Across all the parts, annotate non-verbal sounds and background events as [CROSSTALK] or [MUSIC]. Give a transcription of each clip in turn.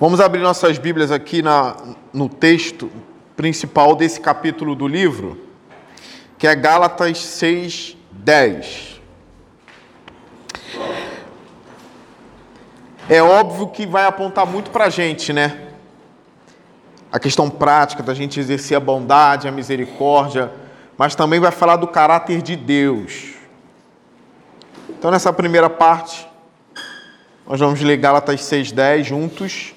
Vamos abrir nossas Bíblias aqui na, no texto principal desse capítulo do livro, que é Gálatas 6, 10. É óbvio que vai apontar muito para a gente, né? A questão prática da gente exercer a bondade, a misericórdia, mas também vai falar do caráter de Deus. Então, nessa primeira parte, nós vamos ler Gálatas 6,10 juntos.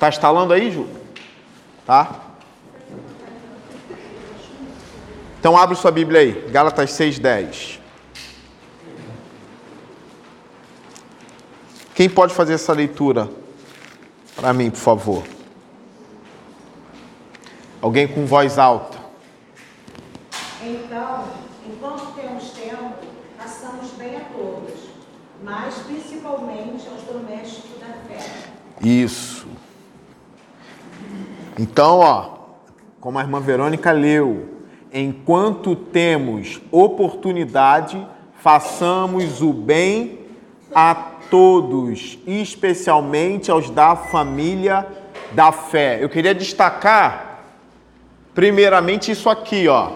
Tá instalando aí, Ju? Tá? Então abre sua Bíblia aí, Gálatas 6:10. Quem pode fazer essa leitura para mim, por favor? Alguém com voz alta. Então, enquanto temos tempo, façamos bem a todos, mas principalmente aos domésticos da fé. Isso. Então, ó, como a irmã Verônica leu, enquanto temos oportunidade, façamos o bem a todos, especialmente aos da família da fé. Eu queria destacar, primeiramente, isso aqui, ó.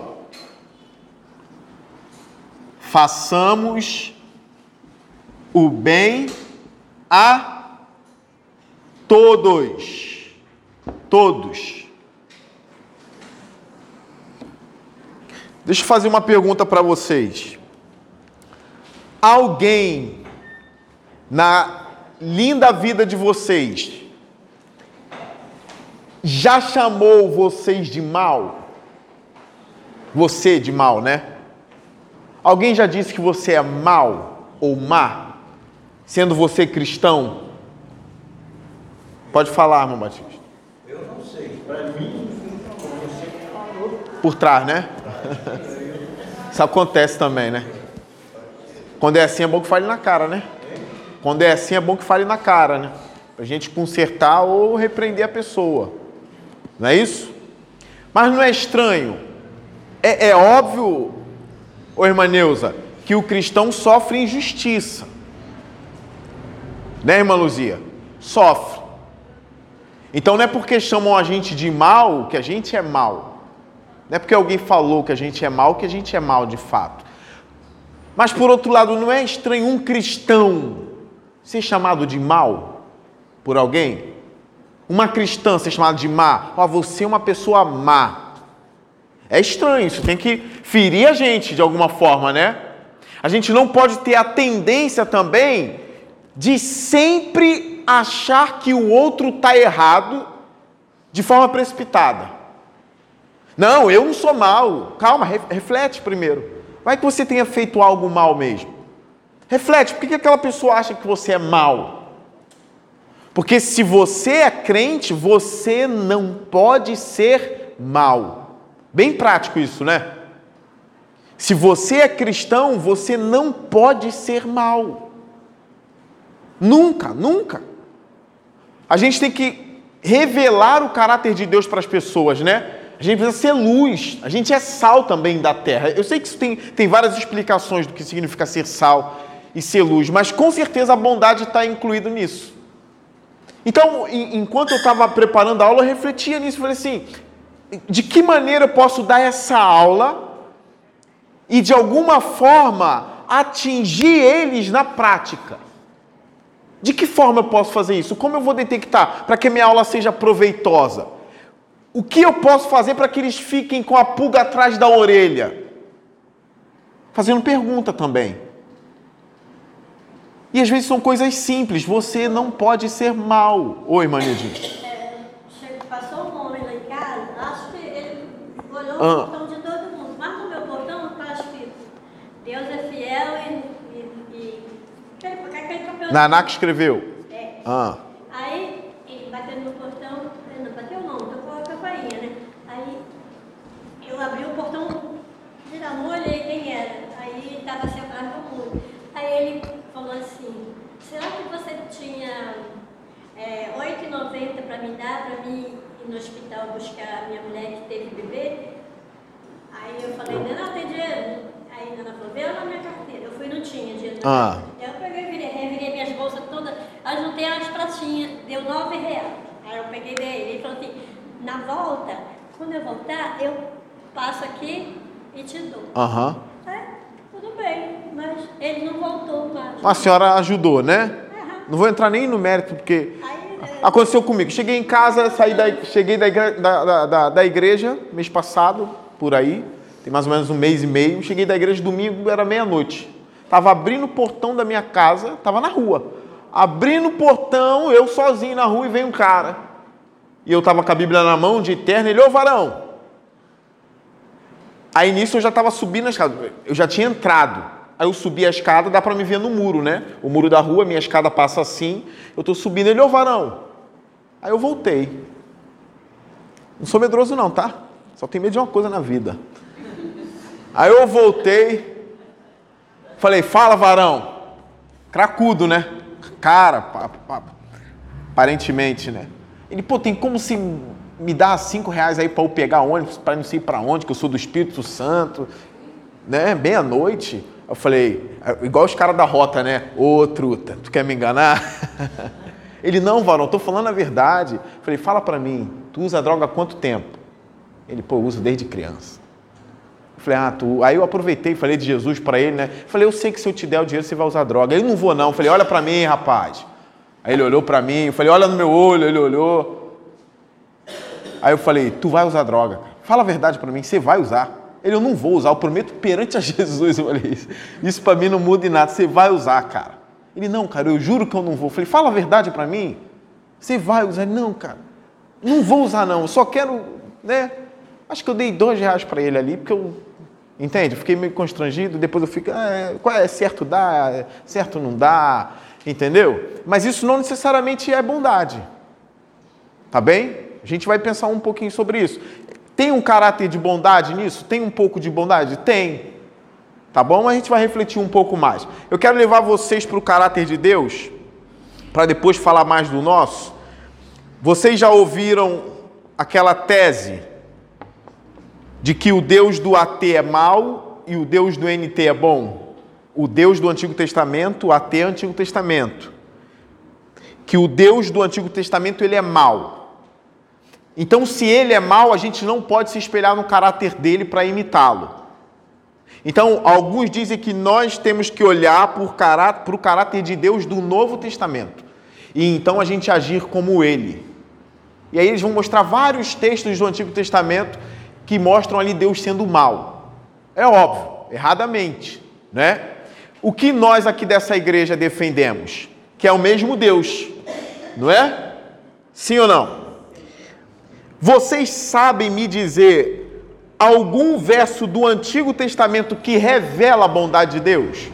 Façamos o bem a todos Todos. Deixa eu fazer uma pergunta para vocês. Alguém na linda vida de vocês já chamou vocês de mal? Você de mal, né? Alguém já disse que você é mal ou má, sendo você cristão? Pode falar, irmão Batista. Por trás, né? [LAUGHS] Isso acontece também, né? Quando é assim é bom que fale na cara, né? Quando é assim é bom que fale na cara, né? Pra gente consertar ou repreender a pessoa. Não é isso? Mas não é estranho. É, é óbvio, ô irmã Neuza, que o cristão sofre injustiça. Né, irmã Luzia? Sofre. Então não é porque chamam a gente de mal que a gente é mal. Não é porque alguém falou que a gente é mal que a gente é mal de fato. Mas por outro lado, não é estranho um cristão ser chamado de mal por alguém? Uma cristã ser chamada de má? Ó, oh, você é uma pessoa má. É estranho, isso tem que ferir a gente de alguma forma, né? A gente não pode ter a tendência também de sempre achar que o outro está errado de forma precipitada. Não, eu não sou mal. Calma, reflete primeiro. Vai que você tenha feito algo mal mesmo. Reflete, por que aquela pessoa acha que você é mal? Porque se você é crente, você não pode ser mal. Bem prático isso, né? Se você é cristão, você não pode ser mal. Nunca, nunca. A gente tem que revelar o caráter de Deus para as pessoas, né? A gente precisa ser luz, a gente é sal também da terra. Eu sei que isso tem, tem várias explicações do que significa ser sal e ser luz, mas com certeza a bondade está incluída nisso. Então, enquanto eu estava preparando a aula, eu refletia nisso. Falei assim: de que maneira eu posso dar essa aula e de alguma forma atingir eles na prática? De que forma eu posso fazer isso? Como eu vou detectar para que minha aula seja proveitosa? O que eu posso fazer para que eles fiquem com a pulga atrás da orelha? Fazendo pergunta também. E às vezes são coisas simples. Você não pode ser mal. Oi, Manidinho. É, passou um homem lá em casa, acho que ele olhou ah. o portão de todo mundo. Mas no meu portão está escrito: Deus é fiel e Naná que escreveu? É. Ah. Aí, ele bateu no portão, não bateu não, tocou a campainha, né? Aí, eu abri o portão, não olhei quem era. Aí, estava separado do mundo. Aí, ele falou assim, será que você tinha é, R$ 8,90 para me dar, para mim ir no hospital buscar a minha mulher que teve bebê? Aí, eu falei, não, tem dinheiro? Aí, a Nana falou, vê na minha carteira. Eu fui, não tinha dinheiro. Ah. Eu peguei, virei, revirei minhas bolsas todas, juntei as pratinhas, deu nove reais. Aí eu peguei dele, ele falou assim, na volta, quando eu voltar, eu passo aqui e te dou. Aham. É, tudo bem, mas ele não voltou mais. A senhora ajudou, né? Não vou entrar nem no mérito, porque é, aconteceu comigo. Cheguei em casa, saí da, cheguei da, igre- da, da- da- igreja mês passado, por aí, tem mais ou menos um mês e meio. Cheguei da igreja domingo, era meia-noite. Tava abrindo o portão da minha casa, tava na rua. Abrindo o portão, eu sozinho na rua e veio um cara. E eu tava com a Bíblia na mão, de eterno, ele, ô varão. Aí nisso eu já tava subindo a escada, eu já tinha entrado. Aí eu subi a escada, dá para me ver no muro, né? O muro da rua, minha escada passa assim. Eu tô subindo, ele, ô varão. Aí eu voltei. Não sou medroso não, tá? Só tenho medo de uma coisa na vida. Aí eu voltei, falei, fala varão. Cracudo, né? Cara, pa- pa- aparentemente, né? Ele, pô, tem como se me dar cinco reais aí para eu pegar ônibus, para não sei para onde, que eu sou do Espírito Santo, né? Meia-noite. Eu falei, igual os caras da rota, né? Ô, truta, tu quer me enganar? [LAUGHS] Ele, não, varão, tô falando a verdade. Eu falei, fala para mim, tu usa droga há quanto tempo? Ele, pô, eu uso desde criança. Eu falei, ah, tu. Aí eu aproveitei falei de Jesus para ele, né? Falei, eu sei que se eu te der o dinheiro, você vai usar droga. Ele, não vou não. Eu falei, olha para mim, rapaz. Aí ele olhou para mim, eu falei, olha no meu olho, ele olhou. Aí eu falei, tu vai usar droga. Fala a verdade para mim, você vai usar. Ele, eu não vou usar, eu prometo perante a [LAUGHS] Jesus. Eu falei, isso, isso para mim não muda em nada, você vai usar, cara. Ele, não, cara, eu juro que eu não vou. Eu falei, fala a verdade para mim. Você vai usar? Ele, não, cara, não vou usar não, eu só quero, né? Acho que eu dei dois reais para ele ali, porque eu, entende? Fiquei meio constrangido, depois eu fico, ah, é, qual é, certo dá, é, certo não dá, entendeu? Mas isso não necessariamente é bondade, tá bem? A gente vai pensar um pouquinho sobre isso. Tem um caráter de bondade nisso? Tem um pouco de bondade? Tem. Tá bom? A gente vai refletir um pouco mais. Eu quero levar vocês para o caráter de Deus, para depois falar mais do nosso. Vocês já ouviram aquela tese de que o Deus do AT é mau e o Deus do NT é bom? O Deus do Antigo Testamento, AT é Antigo Testamento. Que o Deus do Antigo Testamento ele é mau. Então, se ele é mau, a gente não pode se espelhar no caráter dele para imitá-lo. Então, alguns dizem que nós temos que olhar para o caráter de Deus do Novo Testamento. E então a gente agir como ele. E aí eles vão mostrar vários textos do Antigo Testamento que mostram ali Deus sendo mal. É óbvio, erradamente, né? O que nós aqui dessa igreja defendemos? Que é o mesmo Deus, não é? Sim ou não? Vocês sabem me dizer algum verso do Antigo Testamento que revela a bondade de Deus?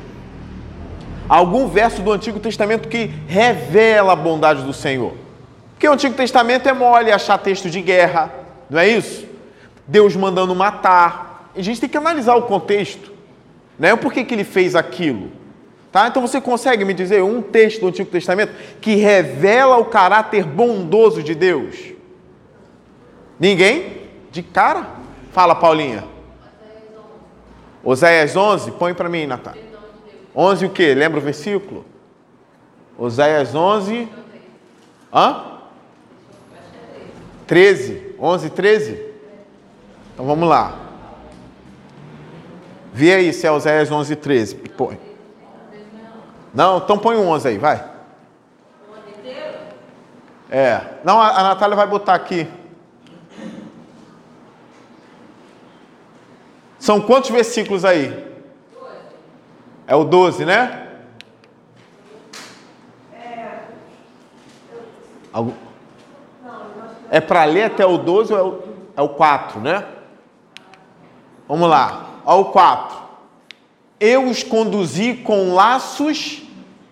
Algum verso do Antigo Testamento que revela a bondade do Senhor? Porque o Antigo Testamento é mole achar texto de guerra, não é isso? Deus mandando matar. A gente tem que analisar o contexto, né? Por que, que ele fez aquilo? Tá? Então você consegue me dizer um texto do Antigo Testamento que revela o caráter bondoso de Deus? Ninguém? De cara? Fala, Paulinha. Oséias 11, põe para mim, Natália. 11 o quê? Lembra o versículo? Oséias 11. Hã? 13. 11, 13? Então vamos lá. Vê aí se é Oséias 11, 13. Põe. Não, então põe o 11 aí, vai. É. Não, a, a Natália vai botar aqui. São quantos versículos aí? É o 12, né? Algum- É para ler até o 12 ou é o, é o 4, né? Vamos lá. Olha o 4. Eu os conduzi com laços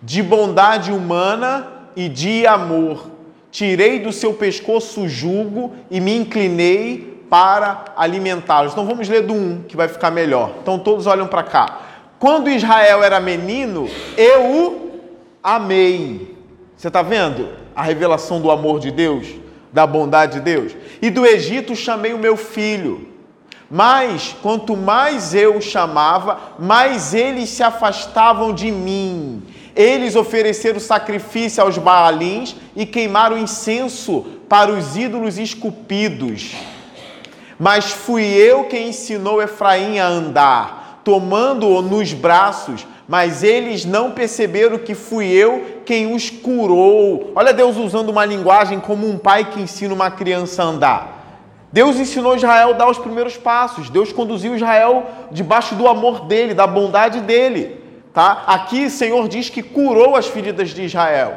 de bondade humana e de amor. Tirei do seu pescoço o jugo e me inclinei para alimentá-los. Então vamos ler do 1, que vai ficar melhor. Então todos olham para cá. Quando Israel era menino, eu o amei. Você está vendo a revelação do amor de Deus, da bondade de Deus? E do Egito chamei o meu filho. Mas quanto mais eu o chamava, mais eles se afastavam de mim. Eles ofereceram sacrifício aos Baalins e queimaram incenso para os ídolos esculpidos. Mas fui eu quem ensinou Efraim a andar, tomando-o nos braços, mas eles não perceberam que fui eu quem os curou. Olha Deus usando uma linguagem como um pai que ensina uma criança a andar. Deus ensinou Israel a dar os primeiros passos. Deus conduziu Israel debaixo do amor dele, da bondade dele. Tá? Aqui o Senhor diz que curou as feridas de Israel.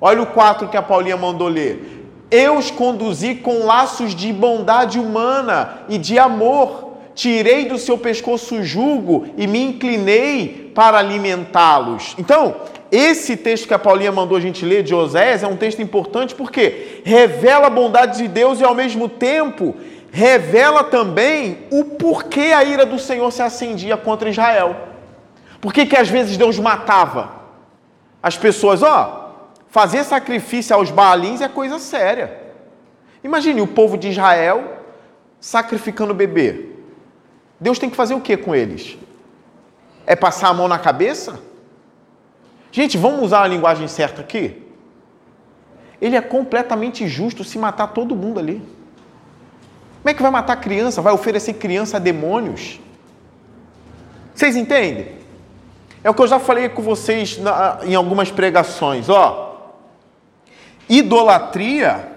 Olha o 4 que a Paulinha mandou ler. Eu os conduzi com laços de bondade humana e de amor. Tirei do seu pescoço o jugo e me inclinei para alimentá-los. Então, esse texto que a Paulinha mandou a gente ler de Oséias é um texto importante porque revela a bondade de Deus e ao mesmo tempo revela também o porquê a ira do Senhor se acendia contra Israel. Por que, que às vezes Deus matava as pessoas? Ó, Fazer sacrifício aos Baalins é coisa séria. Imagine o povo de Israel sacrificando bebê. Deus tem que fazer o que com eles? É passar a mão na cabeça? Gente, vamos usar a linguagem certa aqui? Ele é completamente justo se matar todo mundo ali. Como é que vai matar criança? Vai oferecer criança a demônios? Vocês entendem? É o que eu já falei com vocês na, em algumas pregações. Ó, Idolatria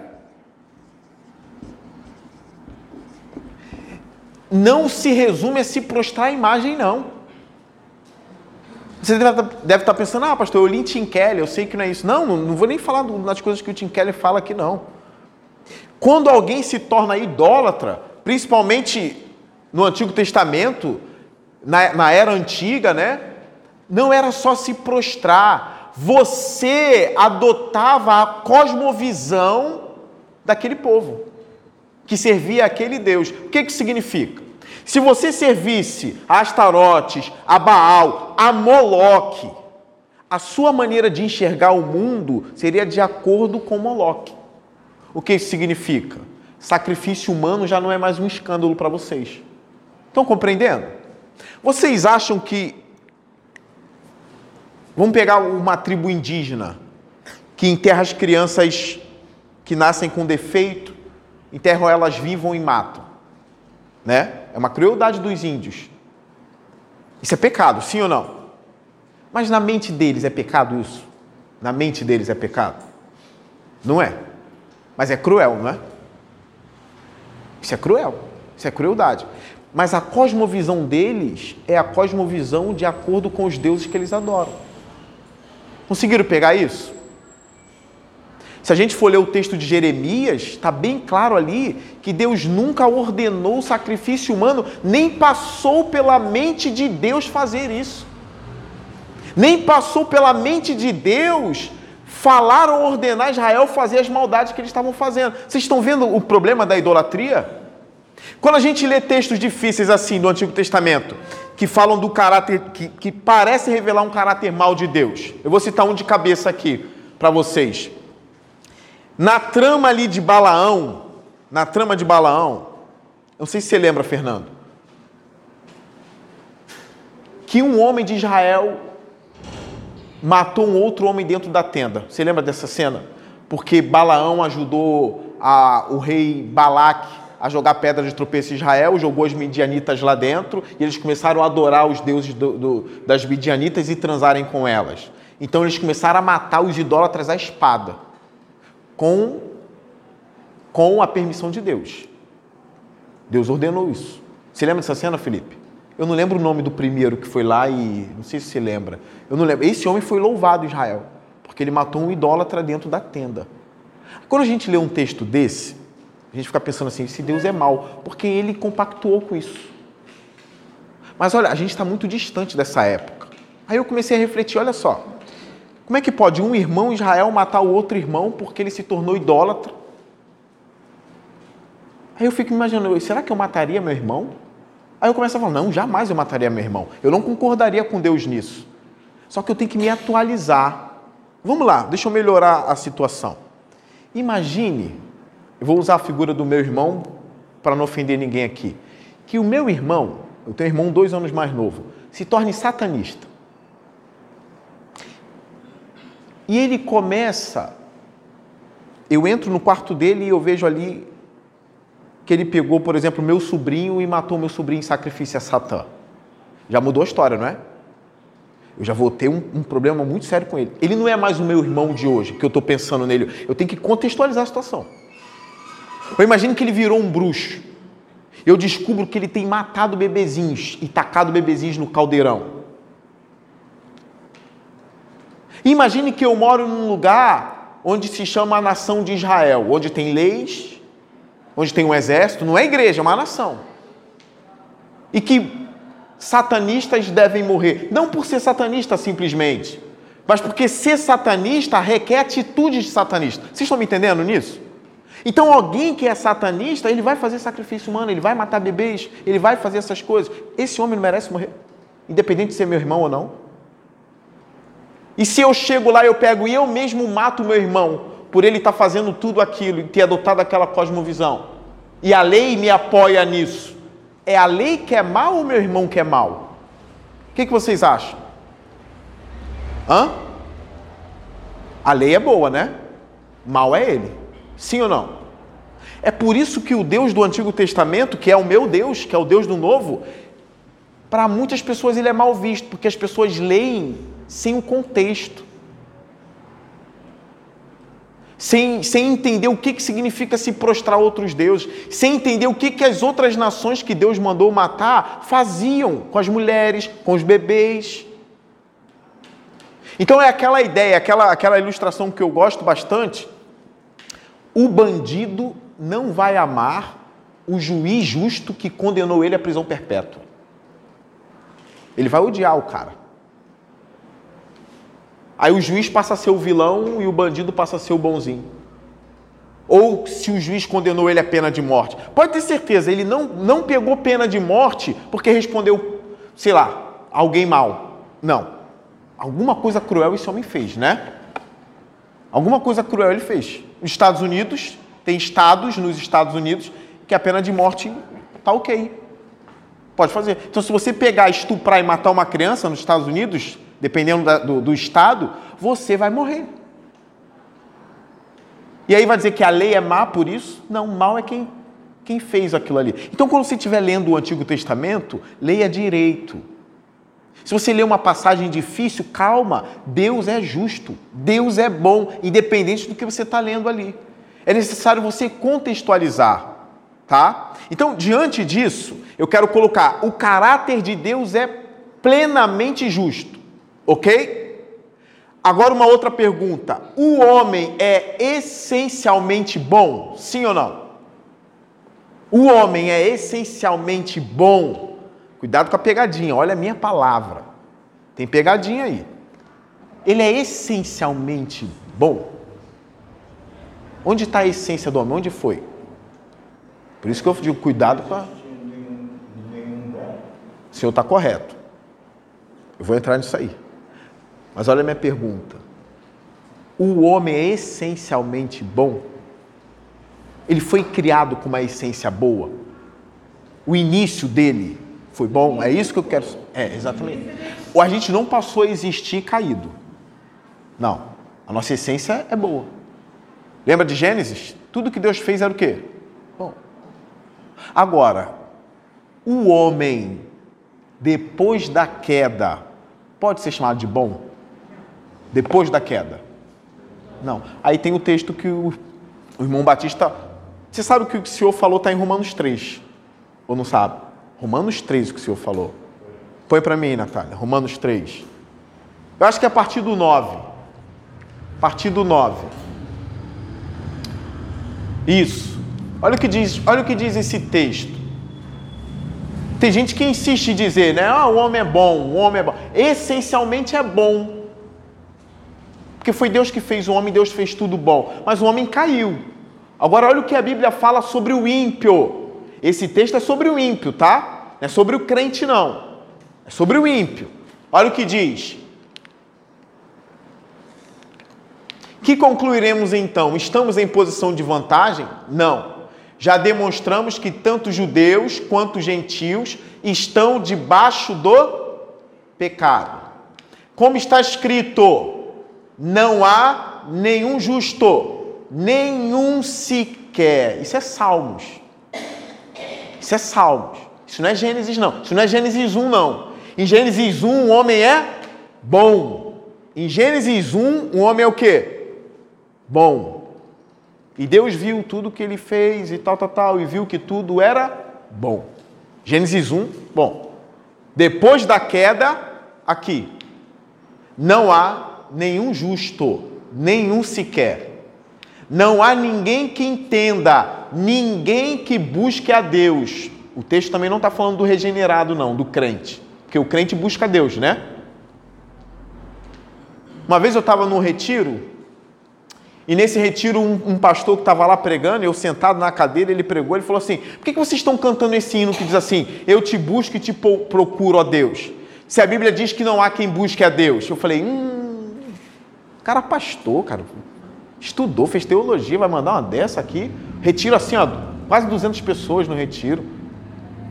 não se resume a se prostrar a imagem, não. Você deve estar pensando, ah, pastor, eu li Tim Keller, eu sei que não é isso. Não, não vou nem falar das coisas que o Tim Keller fala aqui, não. Quando alguém se torna idólatra, principalmente no Antigo Testamento, na, na era antiga, né? Não era só se prostrar, você adotava a cosmovisão daquele povo que servia aquele Deus. O que, que significa? Se você servisse a Astarotes, a Baal, a Moloque, a sua maneira de enxergar o mundo seria de acordo com Moloque. O que isso significa? Sacrifício humano já não é mais um escândalo para vocês. Estão compreendendo? Vocês acham que Vamos pegar uma tribo indígena que enterra as crianças que nascem com defeito, enterram elas vivas e matam. Né? É uma crueldade dos índios. Isso é pecado, sim ou não? Mas na mente deles é pecado isso? Na mente deles é pecado? Não é. Mas é cruel, não é? Isso é cruel. Isso é crueldade. Mas a cosmovisão deles é a cosmovisão de acordo com os deuses que eles adoram. Conseguiram pegar isso? Se a gente for ler o texto de Jeremias, está bem claro ali que Deus nunca ordenou o sacrifício humano, nem passou pela mente de Deus fazer isso. Nem passou pela mente de Deus falar ou ordenar Israel fazer as maldades que eles estavam fazendo. Vocês estão vendo o problema da idolatria? Quando a gente lê textos difíceis assim do Antigo Testamento, que falam do caráter, que, que parece revelar um caráter mal de Deus. Eu vou citar um de cabeça aqui para vocês. Na trama ali de Balaão, na trama de Balaão, não sei se você lembra, Fernando, que um homem de Israel matou um outro homem dentro da tenda. Você lembra dessa cena? Porque Balaão ajudou a, o rei Balaque a jogar pedra de tropeço em Israel, jogou as midianitas lá dentro e eles começaram a adorar os deuses do, do, das midianitas e transarem com elas. Então eles começaram a matar os idólatras à espada, com, com a permissão de Deus. Deus ordenou isso. Você lembra dessa cena, Felipe? Eu não lembro o nome do primeiro que foi lá e. Não sei se você lembra. Eu não lembro. Esse homem foi louvado Israel, porque ele matou um idólatra dentro da tenda. Quando a gente lê um texto desse, a gente fica pensando assim, se Deus é mau, porque ele compactuou com isso. Mas olha, a gente está muito distante dessa época. Aí eu comecei a refletir, olha só, como é que pode um irmão Israel matar o outro irmão porque ele se tornou idólatra? Aí eu fico imaginando, será que eu mataria meu irmão? Aí eu começo a falar, não, jamais eu mataria meu irmão. Eu não concordaria com Deus nisso. Só que eu tenho que me atualizar. Vamos lá, deixa eu melhorar a situação. Imagine eu vou usar a figura do meu irmão para não ofender ninguém aqui. Que o meu irmão, eu tenho um irmão dois anos mais novo, se torne satanista. E ele começa. Eu entro no quarto dele e eu vejo ali que ele pegou, por exemplo, meu sobrinho e matou meu sobrinho em sacrifício a Satã. Já mudou a história, não é? Eu já vou ter um, um, problema muito sério com ele. Ele não é mais o meu irmão de hoje, que eu estou pensando nele. Eu tenho que contextualizar a situação. Eu imagino que ele virou um bruxo. Eu descubro que ele tem matado bebezinhos e tacado bebezinhos no caldeirão. Imagine que eu moro num lugar onde se chama a nação de Israel, onde tem leis, onde tem um exército, não é igreja, é uma nação. E que satanistas devem morrer, não por ser satanista simplesmente, mas porque ser satanista requer atitudes de satanista. Vocês estão me entendendo nisso? Então, alguém que é satanista, ele vai fazer sacrifício humano, ele vai matar bebês, ele vai fazer essas coisas. Esse homem não merece morrer, independente de ser meu irmão ou não. E se eu chego lá, eu pego e eu mesmo mato meu irmão, por ele estar tá fazendo tudo aquilo e ter adotado aquela cosmovisão, e a lei me apoia nisso, é a lei que é mal ou meu irmão que é mal? O que, que vocês acham? Hã? A lei é boa, né? Mal é ele. Sim ou não? É por isso que o Deus do Antigo Testamento, que é o meu Deus, que é o Deus do Novo, para muitas pessoas ele é mal visto, porque as pessoas leem sem o contexto. Sem, sem entender o que, que significa se prostrar a outros deuses, sem entender o que, que as outras nações que Deus mandou matar faziam com as mulheres, com os bebês. Então é aquela ideia, aquela, aquela ilustração que eu gosto bastante, o bandido não vai amar o juiz justo que condenou ele à prisão perpétua. Ele vai odiar o cara. Aí o juiz passa a ser o vilão e o bandido passa a ser o bonzinho. Ou se o juiz condenou ele à pena de morte. Pode ter certeza, ele não, não pegou pena de morte porque respondeu, sei lá, alguém mal. Não. Alguma coisa cruel esse homem fez, né? Alguma coisa cruel ele fez. Nos Estados Unidos, tem estados nos Estados Unidos que a pena de morte tá ok. Pode fazer. Então, se você pegar, estuprar e matar uma criança nos Estados Unidos, dependendo da, do, do estado, você vai morrer. E aí vai dizer que a lei é má por isso? Não, mal é quem, quem fez aquilo ali. Então, quando você estiver lendo o Antigo Testamento, leia direito. Se você lê uma passagem difícil, calma, Deus é justo, Deus é bom, independente do que você está lendo ali. É necessário você contextualizar, tá? Então, diante disso, eu quero colocar: o caráter de Deus é plenamente justo, ok? Agora, uma outra pergunta: o homem é essencialmente bom? Sim ou não? O homem é essencialmente bom? Cuidado com a pegadinha, olha a minha palavra. Tem pegadinha aí. Ele é essencialmente bom? Onde está a essência do homem? Onde foi? Por isso que eu digo, cuidado com a. O senhor está correto. Eu vou entrar nisso aí. Mas olha a minha pergunta. O homem é essencialmente bom? Ele foi criado com uma essência boa? O início dele foi bom? É isso que eu quero. É, exatamente. Ou a gente não passou a existir caído? Não. A nossa essência é boa. Lembra de Gênesis? Tudo que Deus fez era o quê? Bom. Agora, o homem, depois da queda, pode ser chamado de bom? Depois da queda? Não. Aí tem o texto que o, o irmão Batista. Você sabe o que o Senhor falou está em Romanos 3? Ou não sabe? Romanos 3 o que o Senhor falou. Põe para mim, Natália. Romanos 3. Eu acho que é a partir do 9. A partir do 9. Isso. Olha o que diz, olha o que diz esse texto. Tem gente que insiste em dizer, né? Ah, o homem é bom, o homem é bom. Essencialmente é bom. Porque foi Deus que fez o homem, Deus fez tudo bom. Mas o homem caiu. Agora olha o que a Bíblia fala sobre o ímpio. Esse texto é sobre o ímpio, tá? Não é sobre o crente, não. É sobre o ímpio. Olha o que diz. Que concluiremos então? Estamos em posição de vantagem? Não. Já demonstramos que tanto judeus quanto gentios estão debaixo do pecado. Como está escrito, não há nenhum justo, nenhum sequer. Isso é Salmos. Isso é Salmos. Isso não é Gênesis, não. Isso não é Gênesis 1, não. Em Gênesis 1, o homem é bom. Em Gênesis 1, o homem é o quê? Bom. E Deus viu tudo que ele fez e tal, tal, tal, e viu que tudo era bom. Gênesis 1, bom. Depois da queda, aqui, não há nenhum justo, nenhum sequer. Não há ninguém que entenda, ninguém que busque a Deus. O texto também não está falando do regenerado, não, do crente. Porque o crente busca Deus, né? Uma vez eu estava num retiro, e nesse retiro um, um pastor que estava lá pregando, eu sentado na cadeira, ele pregou, ele falou assim: por que, que vocês estão cantando esse hino que diz assim, eu te busco e te procuro, ó Deus? Se a Bíblia diz que não há quem busque a Deus. Eu falei, hum, cara pastor, cara, estudou, fez teologia, vai mandar uma dessa aqui. Retiro assim, ó, quase 200 pessoas no retiro.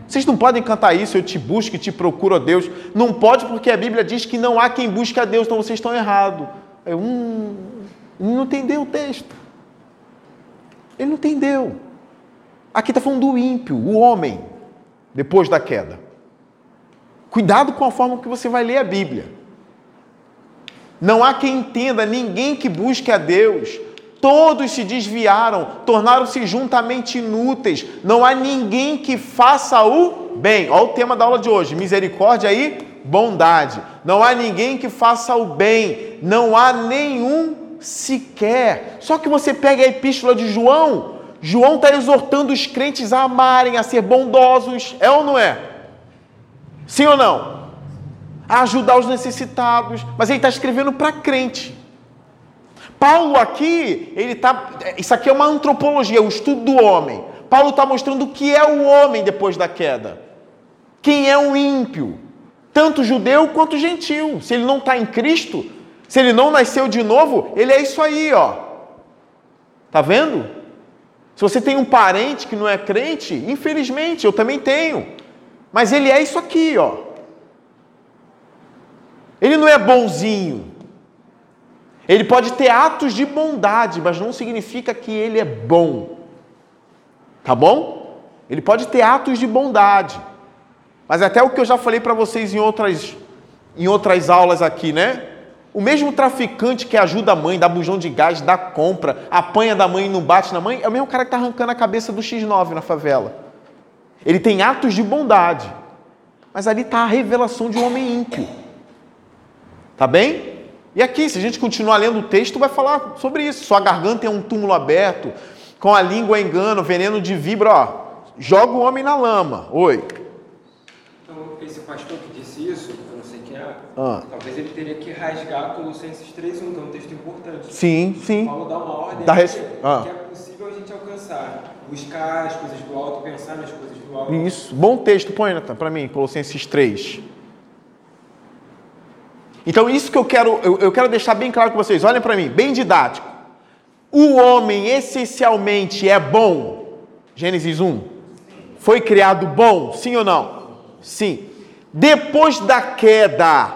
Vocês não podem cantar isso, eu te busco e te procuro a Deus. Não pode porque a Bíblia diz que não há quem busque a Deus, então vocês estão errados. Eu, hum, não entendeu o texto. Ele não entendeu. Aqui está falando do ímpio, o homem, depois da queda. Cuidado com a forma que você vai ler a Bíblia. Não há quem entenda, ninguém que busque a Deus. Todos se desviaram, tornaram-se juntamente inúteis. Não há ninguém que faça o bem. Olha o tema da aula de hoje: misericórdia e bondade. Não há ninguém que faça o bem. Não há nenhum sequer. Só que você pega a epístola de João. João está exortando os crentes a amarem, a ser bondosos. É ou não é? Sim ou não? A ajudar os necessitados. Mas ele está escrevendo para crente. Paulo aqui, ele tá, isso aqui é uma antropologia, o estudo do homem. Paulo está mostrando o que é o homem depois da queda. Quem é o ímpio? Tanto judeu quanto gentil. Se ele não está em Cristo, se ele não nasceu de novo, ele é isso aí, ó. Tá vendo? Se você tem um parente que não é crente, infelizmente, eu também tenho. Mas ele é isso aqui, ó. É bonzinho. Ele pode ter atos de bondade, mas não significa que ele é bom. Tá bom? Ele pode ter atos de bondade. Mas até o que eu já falei para vocês em outras, em outras aulas aqui, né? O mesmo traficante que ajuda a mãe, dá bujão de gás, dá compra, apanha da mãe e não bate na mãe, é o mesmo cara que está arrancando a cabeça do X9 na favela. Ele tem atos de bondade. Mas ali está a revelação de um homem ímpio. Tá bem? E aqui, se a gente continuar lendo o texto, vai falar sobre isso. Sua garganta é um túmulo aberto, com a língua engano, veneno de vibra, ó. Joga o homem na lama. Oi. Então, esse pastor que disse isso, eu não sei quem é, ah. talvez ele teria que rasgar Colossenses 3.1, que é um texto importante. Sim, sim. Paulo dá uma ordem da res... ah. que é possível a gente alcançar. Buscar as coisas do alto, pensar nas coisas do alto. Isso. Bom texto, põe, Nathan, para mim, Colossenses 3. Então, isso que eu quero, eu, eu quero deixar bem claro com vocês. Olhem para mim, bem didático. O homem essencialmente é bom. Gênesis 1. Foi criado bom, sim ou não? Sim. Depois da queda,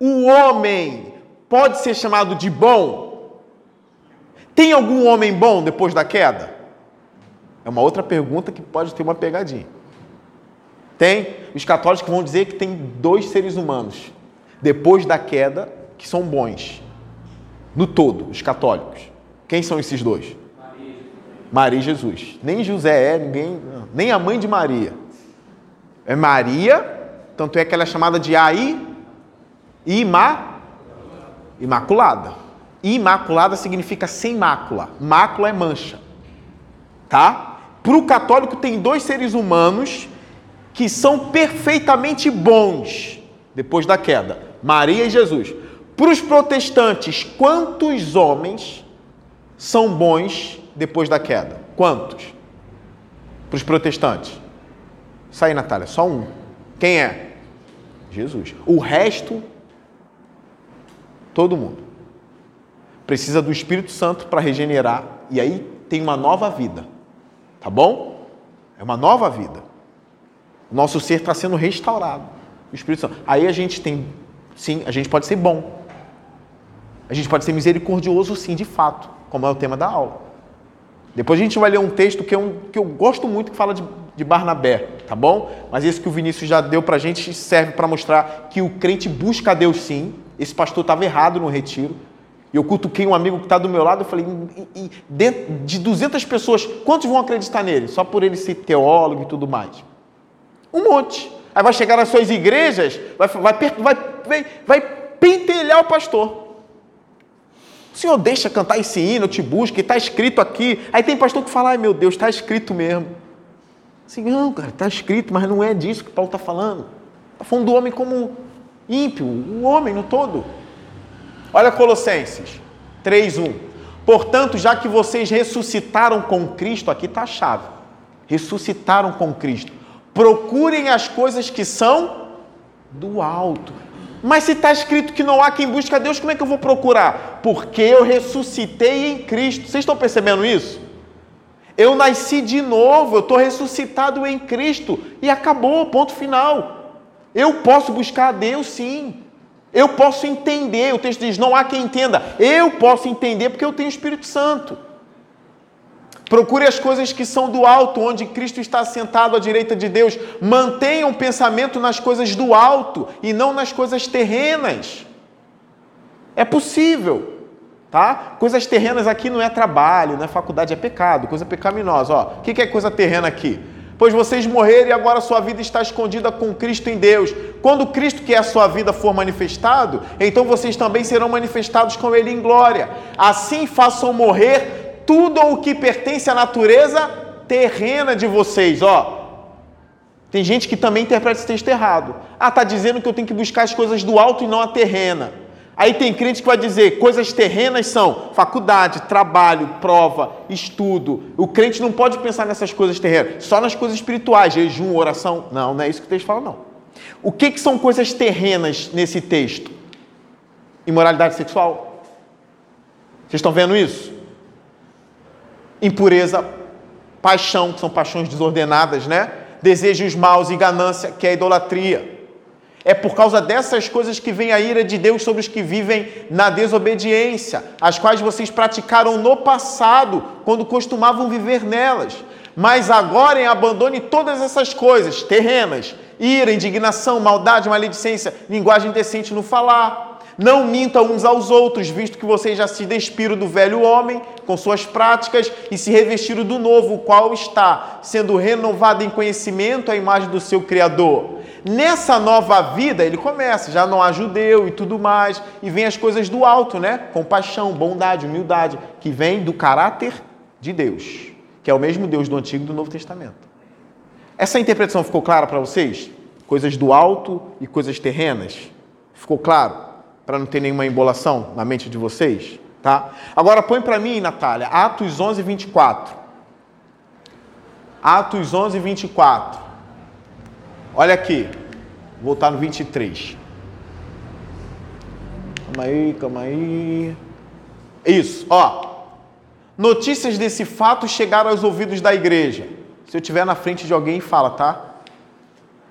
o homem pode ser chamado de bom? Tem algum homem bom depois da queda? É uma outra pergunta que pode ter uma pegadinha. Tem? Os católicos vão dizer que tem dois seres humanos depois da queda que são bons. No todo, os católicos. Quem são esses dois? Maria, Maria e Jesus. Nem José é, ninguém, nem a mãe de Maria. É Maria, tanto é que ela é chamada de Ai Ima, Imaculada. Imaculada significa sem mácula. Mácula é mancha. Tá? Para o católico tem dois seres humanos que são perfeitamente bons depois da queda. Maria e Jesus. Para os protestantes, quantos homens são bons depois da queda? Quantos? Para os protestantes. Aí, Natália, só um. Quem é? Jesus. O resto, todo mundo. Precisa do Espírito Santo para regenerar e aí tem uma nova vida. Tá bom? É uma nova vida. O nosso ser está sendo restaurado. O Espírito Santo. Aí a gente tem Sim, a gente pode ser bom. A gente pode ser misericordioso, sim, de fato, como é o tema da aula. Depois a gente vai ler um texto que, é um, que eu gosto muito que fala de, de Barnabé, tá bom? Mas esse que o Vinícius já deu para a gente serve para mostrar que o crente busca a Deus sim. Esse pastor estava errado no retiro. E eu cutuquei um amigo que está do meu lado, eu falei, e, e, de 200 pessoas, quantos vão acreditar nele? Só por ele ser teólogo e tudo mais. Um monte. Aí vai chegar nas suas igrejas, vai, vai, vai, vai, vai pentelhar o pastor. O Senhor deixa cantar esse hino, eu te busco, está escrito aqui. Aí tem pastor que fala, ai meu Deus, está escrito mesmo. Assim, não, cara, está escrito, mas não é disso que Paulo está falando. Está falando do homem como ímpio, o homem no todo. Olha Colossenses 3:1. Portanto, já que vocês ressuscitaram com Cristo, aqui está a chave. Ressuscitaram com Cristo. Procurem as coisas que são do alto. Mas se está escrito que não há quem busque a Deus, como é que eu vou procurar? Porque eu ressuscitei em Cristo. Vocês estão percebendo isso? Eu nasci de novo, eu estou ressuscitado em Cristo e acabou, ponto final. Eu posso buscar a Deus sim. Eu posso entender, o texto diz: não há quem entenda. Eu posso entender porque eu tenho o Espírito Santo. Procure as coisas que são do alto, onde Cristo está sentado à direita de Deus. Mantenha um pensamento nas coisas do alto e não nas coisas terrenas. É possível, tá? Coisas terrenas aqui não é trabalho, não é faculdade, é pecado, coisa pecaminosa. O que é coisa terrena aqui? pois vocês morreram e agora sua vida está escondida com Cristo em Deus. Quando Cristo, que é a sua vida, for manifestado, então vocês também serão manifestados com Ele em glória. Assim façam morrer tudo o que pertence à natureza terrena de vocês. Ó, tem gente que também interpreta esse texto errado. Ah, está dizendo que eu tenho que buscar as coisas do alto e não a terrena. Aí tem crente que vai dizer coisas terrenas são faculdade, trabalho, prova, estudo. O crente não pode pensar nessas coisas terrenas, só nas coisas espirituais, jejum, oração. Não, não é isso que o texto fala, não. O que, que são coisas terrenas nesse texto? Imoralidade sexual. Vocês estão vendo isso? Impureza, paixão, que são paixões desordenadas, né? Desejos maus e ganância, que é a idolatria. É por causa dessas coisas que vem a ira de Deus sobre os que vivem na desobediência, as quais vocês praticaram no passado, quando costumavam viver nelas. Mas agora abandone todas essas coisas terrenas: ira, indignação, maldade, maledicência, linguagem decente no falar. Não minta uns aos outros, visto que vocês já se despiram do velho homem com suas práticas e se revestiram do novo, o qual está sendo renovado em conhecimento à imagem do seu Criador. Nessa nova vida, ele começa, já não há judeu e tudo mais, e vem as coisas do alto, né? Compaixão, bondade, humildade, que vem do caráter de Deus, que é o mesmo Deus do Antigo e do Novo Testamento. Essa interpretação ficou clara para vocês? Coisas do alto e coisas terrenas? Ficou claro? Para não ter nenhuma embolação na mente de vocês? Tá? Agora põe para mim, Natália, Atos 11, 24. Atos 11, 24. Olha aqui, vou voltar no 23. Calma aí, calma aí. Isso, ó. Notícias desse fato chegaram aos ouvidos da igreja. Se eu estiver na frente de alguém, fala, tá?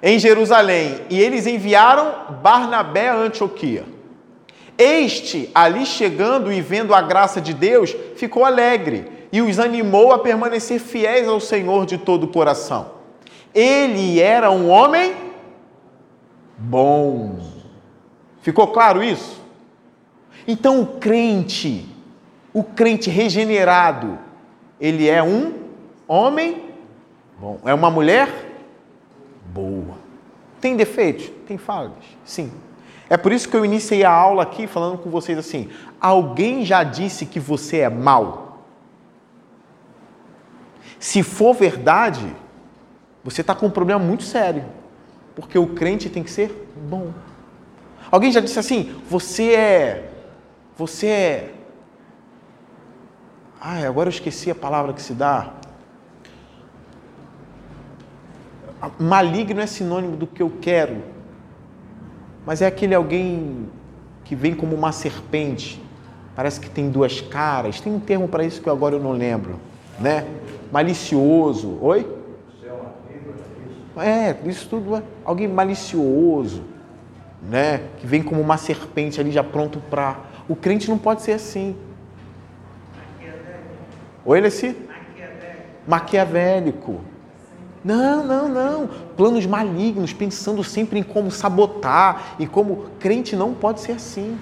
Em Jerusalém. E eles enviaram Barnabé a Antioquia. Este, ali chegando e vendo a graça de Deus, ficou alegre e os animou a permanecer fiéis ao Senhor de todo o coração. Ele era um homem bom. Ficou claro isso? Então o crente, o crente regenerado, ele é um homem bom. É uma mulher boa. Tem defeitos? Tem falhas? Sim. É por isso que eu iniciei a aula aqui falando com vocês assim: alguém já disse que você é mal? Se for verdade, você está com um problema muito sério. Porque o crente tem que ser bom. Alguém já disse assim: você é. Você é. Ai, agora eu esqueci a palavra que se dá. Maligno é sinônimo do que eu quero. Mas é aquele alguém que vem como uma serpente. Parece que tem duas caras. Tem um termo para isso que agora eu não lembro, né? Malicioso. Oi? É, isso tudo é alguém malicioso. né? Que vem como uma serpente ali já pronto para. O crente não pode ser assim. Oi, Leci? Maquiavélico. Não, não, não. Planos malignos, pensando sempre em como sabotar e como crente não pode ser assim.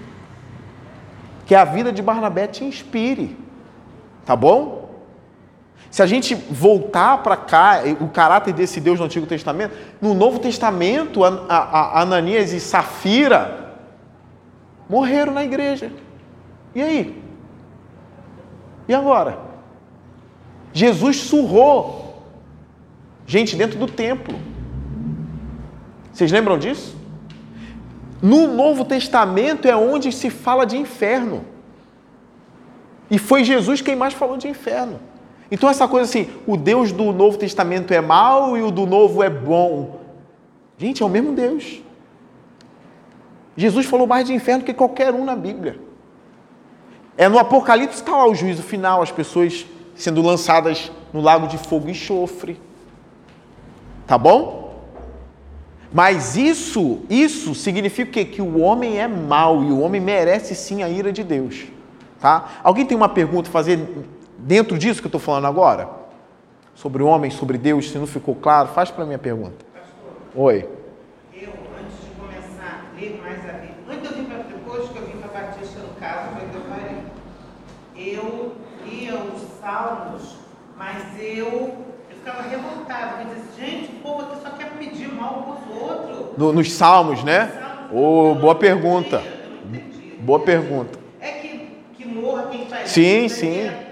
Que a vida de Barnabé te inspire. Tá bom? Se a gente voltar para cá, o caráter desse Deus no Antigo Testamento, no Novo Testamento, Ananias e Safira morreram na igreja. E aí? E agora? Jesus surrou gente dentro do templo. Vocês lembram disso? No Novo Testamento é onde se fala de inferno. E foi Jesus quem mais falou de inferno. Então, essa coisa assim, o Deus do Novo Testamento é mau e o do Novo é bom. Gente, é o mesmo Deus. Jesus falou mais de inferno que qualquer um na Bíblia. É no Apocalipse está lá o juízo final, as pessoas sendo lançadas no lago de fogo e enxofre. Tá bom? Mas isso, isso significa que, que o homem é mau e o homem merece sim a ira de Deus. Tá? Alguém tem uma pergunta a fazer dentro disso que eu estou falando agora? Sobre o homem, sobre Deus, se não ficou claro, faz para mim a pergunta. Pastor, Oi. Eu, antes de começar a ler mais a Bíblia, antes eu vim para, depois que eu vim para Batista, no caso, foi que eu falei, eu lia os salmos, mas eu, eu ficava revoltado, eu dizia, gente, o povo aqui só quer pedir mal para os outros. No, nos salmos, né? Oh, boa pergunta. Boa pergunta. É que, que morra quem faz Sim, isso, sim. É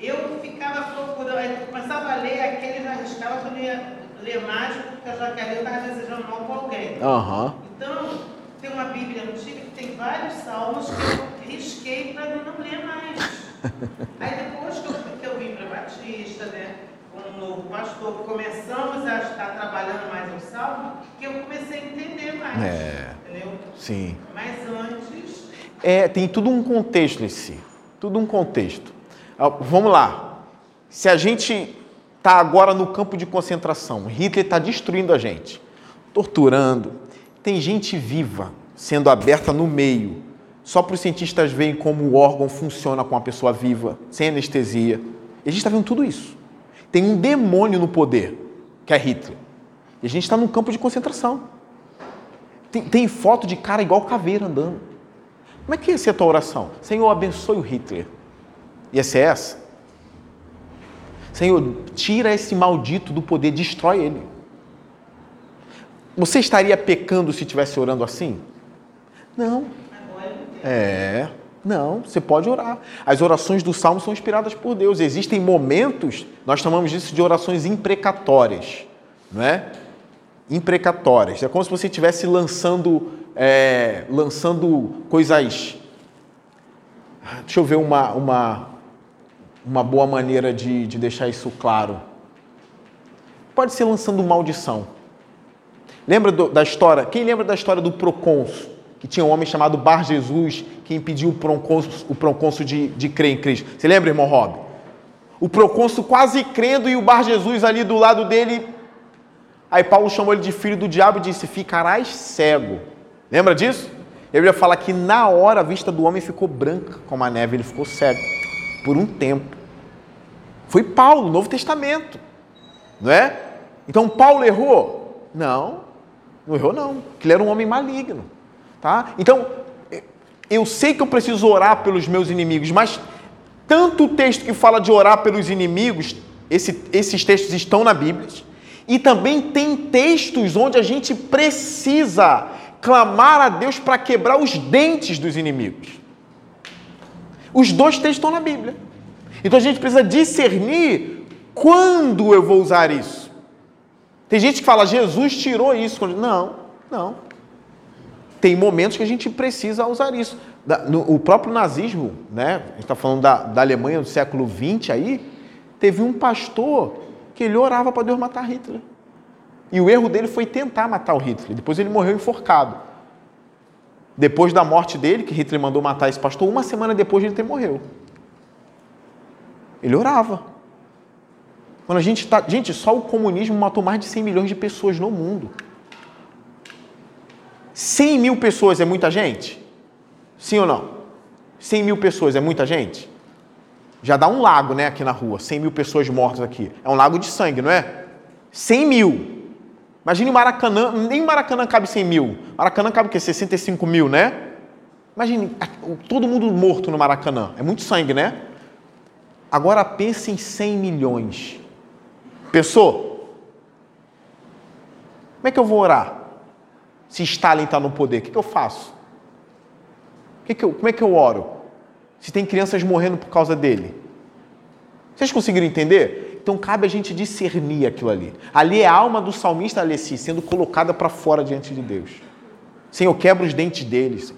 eu ficava procurando, eu começava a ler, aquele já arriscava que eu ia ler mais, porque eu já queria, eu estava desejando mal com alguém. Uhum. Então, tem uma Bíblia antiga que tem vários salmos que eu risquei para não ler mais. [LAUGHS] Aí depois que eu, né, com um novo pastor, começamos a estar trabalhando mais o salmo, que eu comecei a entender mais. É. Entendeu? Sim. Mas antes. É, tem tudo um contexto em si. Tudo um contexto. Ah, vamos lá. Se a gente está agora no campo de concentração, Hitler está destruindo a gente, torturando, tem gente viva sendo aberta no meio, só para os cientistas verem como o órgão funciona com a pessoa viva, sem anestesia. E a gente está vendo tudo isso. Tem um demônio no poder, que é Hitler. E a gente está num campo de concentração. Tem, tem, foto de cara igual caveira andando. Como é que ia ser a tua oração? Senhor, abençoe o Hitler. Ia ser essa? Senhor, tira esse maldito do poder, destrói ele. Você estaria pecando se estivesse orando assim? Não. É, não, você pode orar. As orações do Salmo são inspiradas por Deus. Existem momentos, nós chamamos disso de orações imprecatórias, não é? Imprecatórias. É como se você estivesse lançando, é, lançando coisas. Deixa eu ver uma, uma, uma boa maneira de, de deixar isso claro. Pode ser lançando maldição. Lembra do, da história? Quem lembra da história do procônsul? Que tinha um homem chamado Bar Jesus que impediu o procônsul, o procônsul de, de crer em Cristo. Você lembra, irmão Rob? O procônsul quase crendo e o Bar Jesus ali do lado dele. Aí Paulo chamou ele de filho do diabo e disse: Ficarás cego. Lembra disso? Ele ia falar que na hora a vista do homem ficou branca como a neve, ele ficou cego por um tempo. Foi Paulo, Novo Testamento, não é? Então Paulo errou? Não, não errou não, ele era um homem maligno, tá? Então eu sei que eu preciso orar pelos meus inimigos, mas tanto o texto que fala de orar pelos inimigos, esse, esses textos estão na Bíblia, e também tem textos onde a gente precisa clamar a Deus para quebrar os dentes dos inimigos. Os dois textos estão na Bíblia. Então a gente precisa discernir quando eu vou usar isso. Tem gente que fala, Jesus tirou isso. Não, não. Tem momentos que a gente precisa usar isso. o próprio nazismo, né? A gente está falando da, da Alemanha do século XX aí, teve um pastor que ele orava para Deus matar Hitler. E o erro dele foi tentar matar o Hitler. Depois ele morreu enforcado. Depois da morte dele, que Hitler mandou matar esse pastor, uma semana depois ele morreu. Ele orava. Quando a gente está. Gente, só o comunismo matou mais de 100 milhões de pessoas no mundo. 100 mil pessoas é muita gente? Sim ou não? 100 mil pessoas é muita gente? Já dá um lago, né, aqui na rua. 100 mil pessoas mortas aqui. É um lago de sangue, não é? 100 mil. Imagine Maracanã, nem Maracanã cabe 100 mil. Maracanã cabe o quê? 65 mil, né? Imagine todo mundo morto no Maracanã. É muito sangue, né? Agora pense em 100 milhões. Pensou? Como é que eu vou orar? Se Stalin está no poder, o que, que eu faço? Que que eu, como é que eu oro? Se tem crianças morrendo por causa dele. Vocês conseguiram entender? Então cabe a gente discernir aquilo ali. Ali é a alma do salmista Alessi sendo colocada para fora diante de Deus. Senhor, quebra os dentes deles.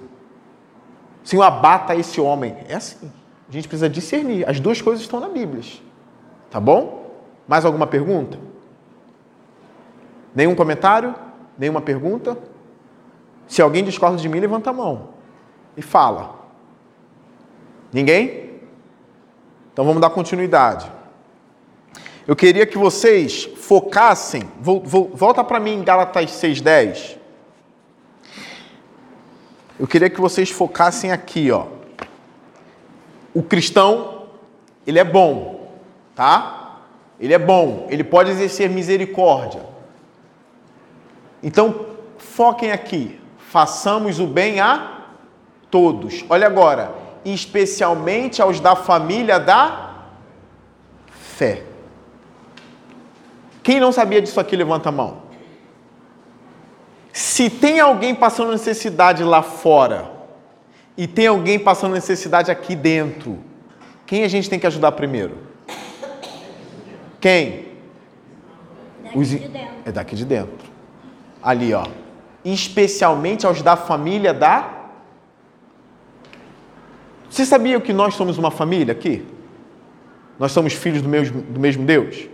Senhor, abata esse homem. É assim. A gente precisa discernir. As duas coisas estão na Bíblia. Tá bom? Mais alguma pergunta? Nenhum comentário? Nenhuma pergunta? Se alguém discorda de mim, levanta a mão e fala. Ninguém? Então vamos dar continuidade. Eu queria que vocês focassem, volta para mim em Gálatas 6,10. Eu queria que vocês focassem aqui, ó. O cristão, ele é bom, tá? Ele é bom, ele pode exercer misericórdia. Então, foquem aqui. Façamos o bem a todos. Olha agora, especialmente aos da família da fé. Quem não sabia disso aqui, levanta a mão. Se tem alguém passando necessidade lá fora e tem alguém passando necessidade aqui dentro, quem a gente tem que ajudar primeiro? Quem? Daqui Os... de dentro. É daqui de dentro. Ali, ó. Especialmente aos da família da você sabia que nós somos uma família aqui? Nós somos filhos do mesmo, do mesmo Deus?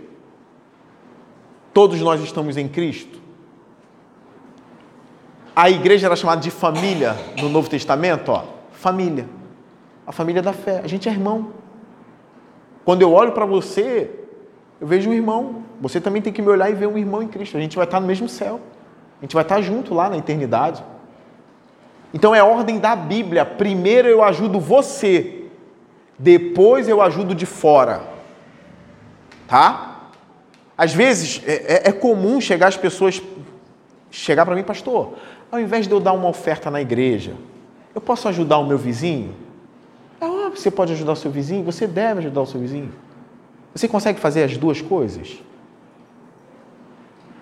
Todos nós estamos em Cristo? A igreja era chamada de família no Novo Testamento, ó. Família. A família da fé. A gente é irmão. Quando eu olho para você, eu vejo um irmão. Você também tem que me olhar e ver um irmão em Cristo. A gente vai estar no mesmo céu. A gente vai estar junto lá na eternidade. Então é ordem da Bíblia. Primeiro eu ajudo você, depois eu ajudo de fora. Tá? Às vezes é, é, é comum chegar as pessoas chegar para mim, pastor, ao invés de eu dar uma oferta na igreja, eu posso ajudar o meu vizinho? Que você pode ajudar o seu vizinho, você deve ajudar o seu vizinho. Você consegue fazer as duas coisas?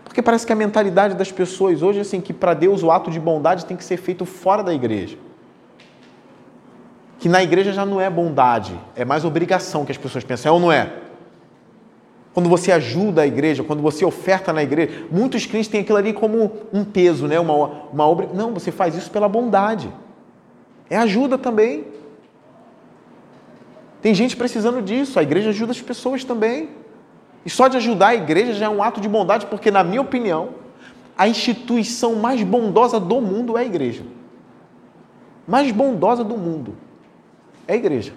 Porque parece que a mentalidade das pessoas hoje é assim, que para Deus o ato de bondade tem que ser feito fora da igreja. Que na igreja já não é bondade, é mais obrigação que as pessoas pensam, é ou não é? Quando você ajuda a igreja, quando você oferta na igreja, muitos crentes têm aquilo ali como um peso, né? uma, uma obra. Não, você faz isso pela bondade. É ajuda também. Tem gente precisando disso, a igreja ajuda as pessoas também. E só de ajudar a igreja já é um ato de bondade, porque, na minha opinião, a instituição mais bondosa do mundo é a igreja. Mais bondosa do mundo é a igreja.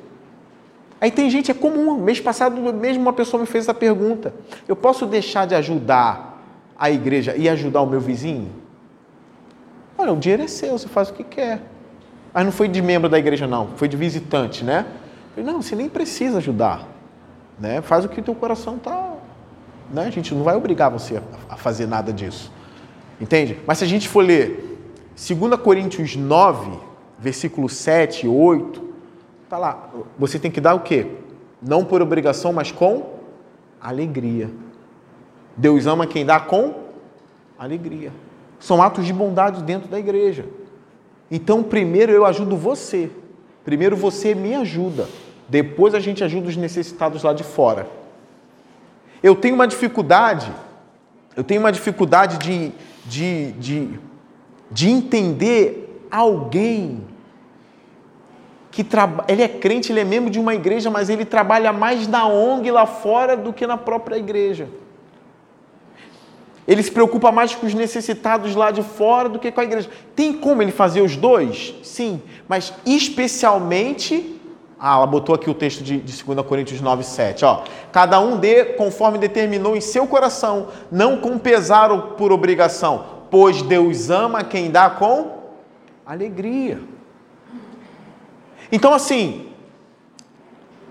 Aí tem gente, é comum. Mês passado, mesmo uma pessoa me fez essa pergunta: eu posso deixar de ajudar a igreja e ajudar o meu vizinho? Olha, o dinheiro é seu, você faz o que quer. Mas não foi de membro da igreja, não, foi de visitante, né? Falei, não, você nem precisa ajudar. Né? Faz o que o teu coração está. Né? A gente não vai obrigar você a fazer nada disso. Entende? Mas se a gente for ler 2 Coríntios 9, versículo 7 e 8, tá lá. Você tem que dar o quê? Não por obrigação, mas com alegria. Deus ama quem dá com alegria. São atos de bondade dentro da igreja. Então, primeiro eu ajudo você. Primeiro você me ajuda. Depois a gente ajuda os necessitados lá de fora. Eu tenho uma dificuldade, eu tenho uma dificuldade de, de, de, de entender alguém que. Ele é crente, ele é membro de uma igreja, mas ele trabalha mais na ONG lá fora do que na própria igreja. Ele se preocupa mais com os necessitados lá de fora do que com a igreja. Tem como ele fazer os dois? Sim, mas especialmente ah, ela botou aqui o texto de, de 2 Coríntios 9, 7. Ó. Cada um dê conforme determinou em seu coração, não com pesar ou por obrigação. pois Deus ama quem dá com alegria. Então, assim,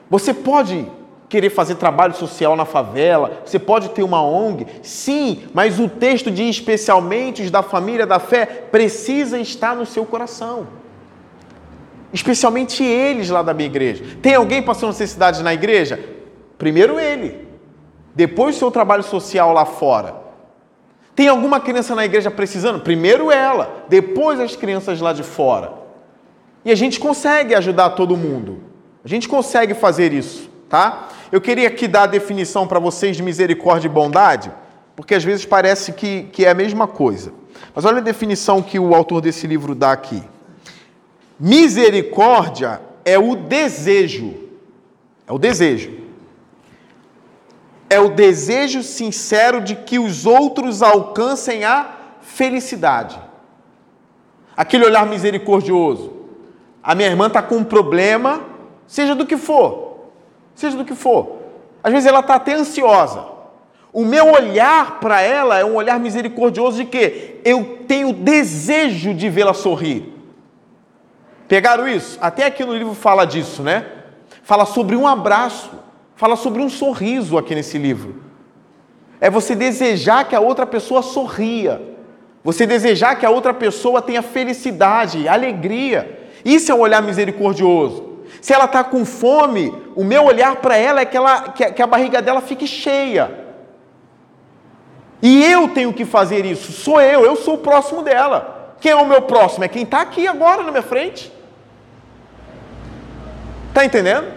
você pode querer fazer trabalho social na favela, você pode ter uma ONG, sim, mas o texto diz especialmente os da família da fé precisa estar no seu coração. Especialmente eles lá da minha igreja. Tem alguém passando necessidade na igreja? Primeiro ele, depois o seu trabalho social lá fora. Tem alguma criança na igreja precisando? Primeiro ela, depois as crianças lá de fora. E a gente consegue ajudar todo mundo. A gente consegue fazer isso, tá? Eu queria aqui dar a definição para vocês de misericórdia e bondade, porque às vezes parece que, que é a mesma coisa. Mas olha a definição que o autor desse livro dá aqui. Misericórdia é o desejo. É o desejo. É o desejo sincero de que os outros alcancem a felicidade. Aquele olhar misericordioso. A minha irmã está com um problema, seja do que for seja do que for. Às vezes ela está até ansiosa. O meu olhar para ela é um olhar misericordioso de que eu tenho desejo de vê-la sorrir. Pegaram isso? Até aqui no livro fala disso, né? Fala sobre um abraço, fala sobre um sorriso aqui nesse livro. É você desejar que a outra pessoa sorria. Você desejar que a outra pessoa tenha felicidade, alegria. Isso é um olhar misericordioso. Se ela está com fome, o meu olhar para ela é que, ela, que, a barriga dela fique cheia. E eu tenho que fazer isso, sou eu, eu sou o próximo dela. Quem é o meu próximo? É quem está aqui agora na minha frente. Está entendendo?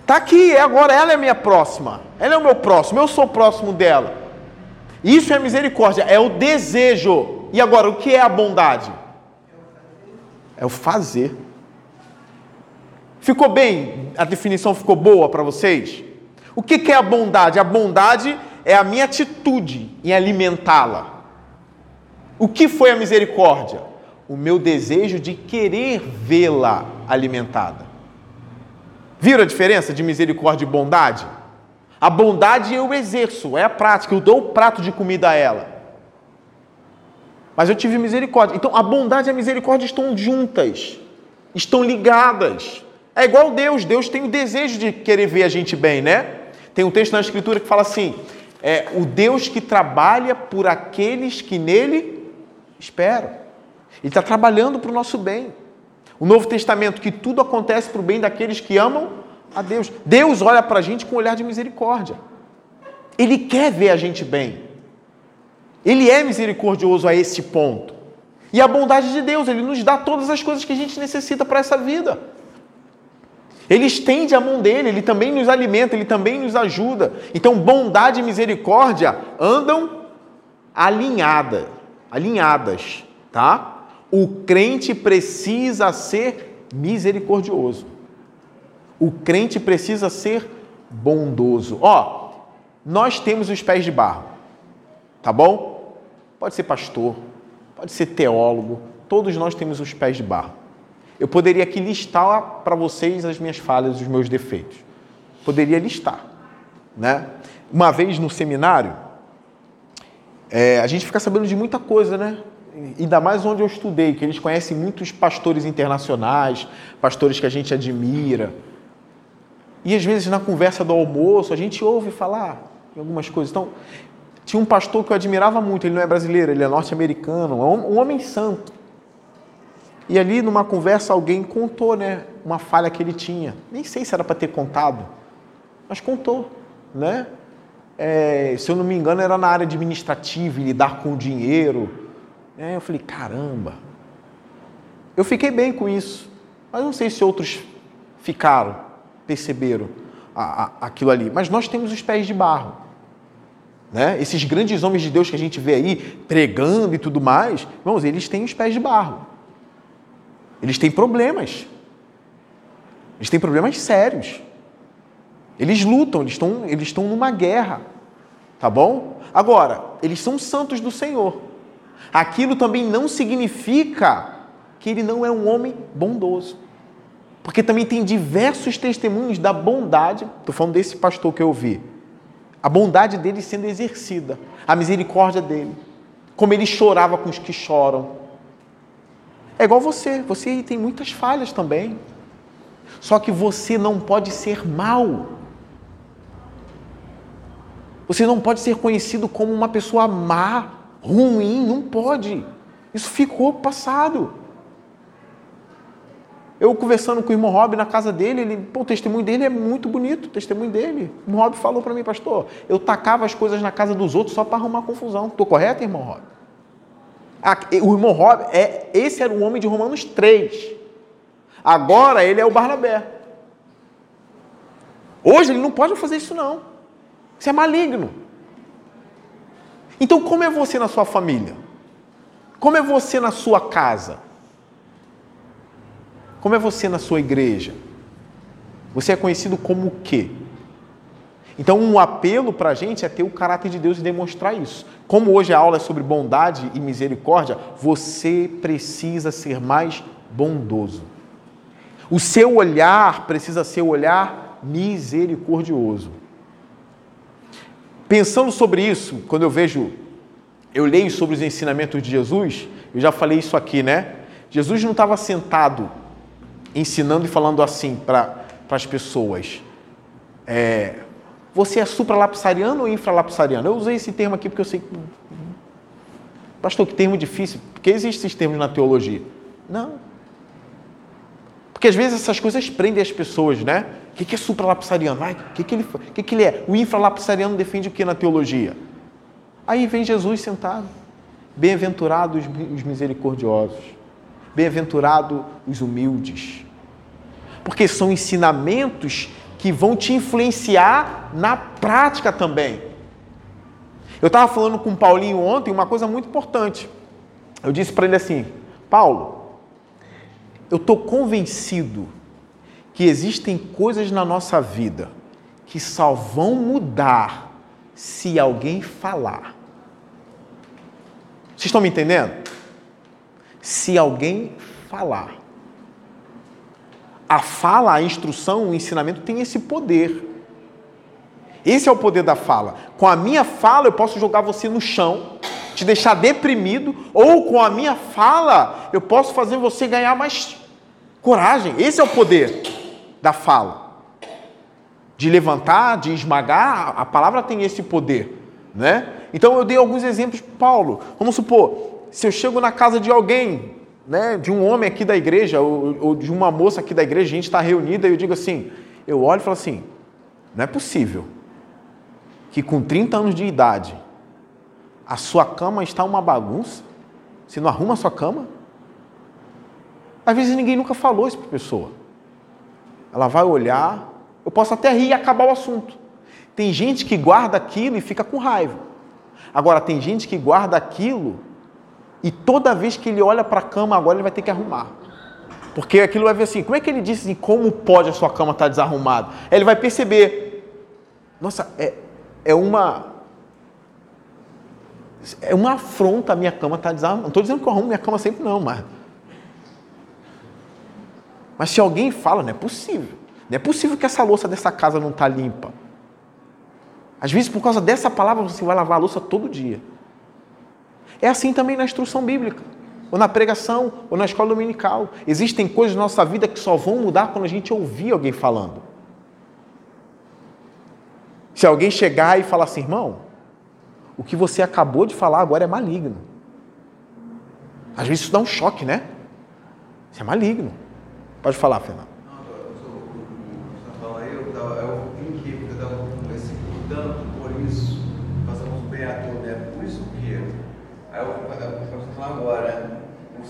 Está aqui, é agora, ela é minha próxima. Ela é o meu próximo, eu sou próximo dela. Isso é misericórdia, é o desejo. E agora, o que é a bondade? É o fazer. Ficou bem? A definição ficou boa para vocês? O que é a bondade? A bondade é a minha atitude em alimentá-la. O que foi a misericórdia? O meu desejo de querer vê-la alimentada. Viram a diferença de misericórdia e bondade? A bondade eu exerço, é a prática, eu dou o prato de comida a ela. Mas eu tive misericórdia. Então a bondade e a misericórdia estão juntas, estão ligadas. É igual Deus, Deus tem o desejo de querer ver a gente bem, né? Tem um texto na Escritura que fala assim: é o Deus que trabalha por aqueles que nele esperam. Ele está trabalhando para o nosso bem. O Novo Testamento, que tudo acontece para o bem daqueles que amam a Deus. Deus olha para a gente com um olhar de misericórdia. Ele quer ver a gente bem. Ele é misericordioso a esse ponto. E a bondade de Deus, Ele nos dá todas as coisas que a gente necessita para essa vida. Ele estende a mão dele, ele também nos alimenta, ele também nos ajuda. Então, bondade e misericórdia andam alinhadas, alinhadas, tá? O crente precisa ser misericordioso. O crente precisa ser bondoso. Ó, nós temos os pés de barro. Tá bom? Pode ser pastor, pode ser teólogo, todos nós temos os pés de barro. Eu poderia aqui listar para vocês as minhas falhas, os meus defeitos. Poderia listar. Né? Uma vez no seminário, é, a gente fica sabendo de muita coisa, né? Ainda mais onde eu estudei, que eles conhecem muitos pastores internacionais, pastores que a gente admira. E às vezes na conversa do almoço a gente ouve falar em algumas coisas. Então, tinha um pastor que eu admirava muito, ele não é brasileiro, ele é norte-americano, um homem santo. E ali numa conversa alguém contou, né, uma falha que ele tinha. Nem sei se era para ter contado, mas contou, né? É, se eu não me engano era na área administrativa, lidar com o dinheiro. É, eu falei, caramba. Eu fiquei bem com isso, mas não sei se outros ficaram, perceberam a, a, aquilo ali. Mas nós temos os pés de barro. Né? Esses grandes homens de Deus que a gente vê aí pregando e tudo mais, irmãos, eles têm os pés de barro. Eles têm problemas. Eles têm problemas sérios. Eles lutam, eles estão, eles estão numa guerra. Tá bom? Agora, eles são santos do Senhor. Aquilo também não significa que ele não é um homem bondoso. Porque também tem diversos testemunhos da bondade, estou falando desse pastor que eu vi, a bondade dele sendo exercida, a misericórdia dele. como ele chorava com os que choram. É igual você, você tem muitas falhas também. Só que você não pode ser mal. Você não pode ser conhecido como uma pessoa má, ruim, não pode. Isso ficou passado. Eu conversando com o irmão Rob na casa dele, ele, pô, o testemunho dele é muito bonito, o testemunho dele. O irmão Rob falou para mim, pastor, eu tacava as coisas na casa dos outros só para arrumar confusão. Estou correto, irmão Rob? O irmão Rob, é, esse era o homem de Romanos 3. Agora ele é o Barnabé. Hoje ele não pode fazer isso não. Isso é maligno. Então como é você na sua família? Como é você na sua casa? Como é você na sua igreja? Você é conhecido como o quê? Então, um apelo para a gente é ter o caráter de Deus e demonstrar isso. Como hoje a aula é sobre bondade e misericórdia, você precisa ser mais bondoso. O seu olhar precisa ser o olhar misericordioso. Pensando sobre isso, quando eu vejo, eu leio sobre os ensinamentos de Jesus, eu já falei isso aqui, né? Jesus não estava sentado ensinando e falando assim para as pessoas. É, você é supralapsariano ou infralapsariano? Eu usei esse termo aqui porque eu sei que. Pastor, que termo difícil. Porque existem esses termos na teologia. Não. Porque às vezes essas coisas prendem as pessoas, né? O que é supralapsariano? O que, que, ele, que ele é? O infralapsariano defende o que na teologia? Aí vem Jesus sentado. Bem-aventurados os misericordiosos. Bem-aventurados os humildes. Porque são ensinamentos que vão te influenciar na prática também. Eu estava falando com o Paulinho ontem uma coisa muito importante. Eu disse para ele assim: Paulo, eu estou convencido que existem coisas na nossa vida que só vão mudar se alguém falar. Vocês estão me entendendo? se alguém falar. A fala, a instrução, o ensinamento tem esse poder. Esse é o poder da fala. Com a minha fala, eu posso jogar você no chão, te deixar deprimido, ou com a minha fala, eu posso fazer você ganhar mais coragem. Esse é o poder da fala. De levantar, de esmagar, a palavra tem esse poder, né? Então eu dei alguns exemplos, Paulo. Vamos supor, se eu chego na casa de alguém, né, de um homem aqui da igreja, ou, ou de uma moça aqui da igreja, a gente está reunida, e eu digo assim, eu olho e falo assim, não é possível que com 30 anos de idade a sua cama está uma bagunça, você não arruma a sua cama? Às vezes ninguém nunca falou isso para a pessoa. Ela vai olhar, eu posso até rir e acabar o assunto. Tem gente que guarda aquilo e fica com raiva. Agora, tem gente que guarda aquilo e toda vez que ele olha para a cama agora, ele vai ter que arrumar. Porque aquilo vai ver assim, como é que ele disse assim, como pode a sua cama estar tá desarrumada? Ele vai perceber, nossa, é, é uma é uma afronta a minha cama estar tá desarrumada. Não estou dizendo que eu arrumo minha cama sempre não, mas mas se alguém fala, não é possível. Não é possível que essa louça dessa casa não está limpa. Às vezes, por causa dessa palavra, você vai lavar a louça todo dia. É assim também na instrução bíblica, ou na pregação, ou na escola dominical. Existem coisas na nossa vida que só vão mudar quando a gente ouvir alguém falando. Se alguém chegar e falar assim, irmão, o que você acabou de falar agora é maligno. Às vezes isso dá um choque, né? Isso é maligno. Pode falar, Fernando.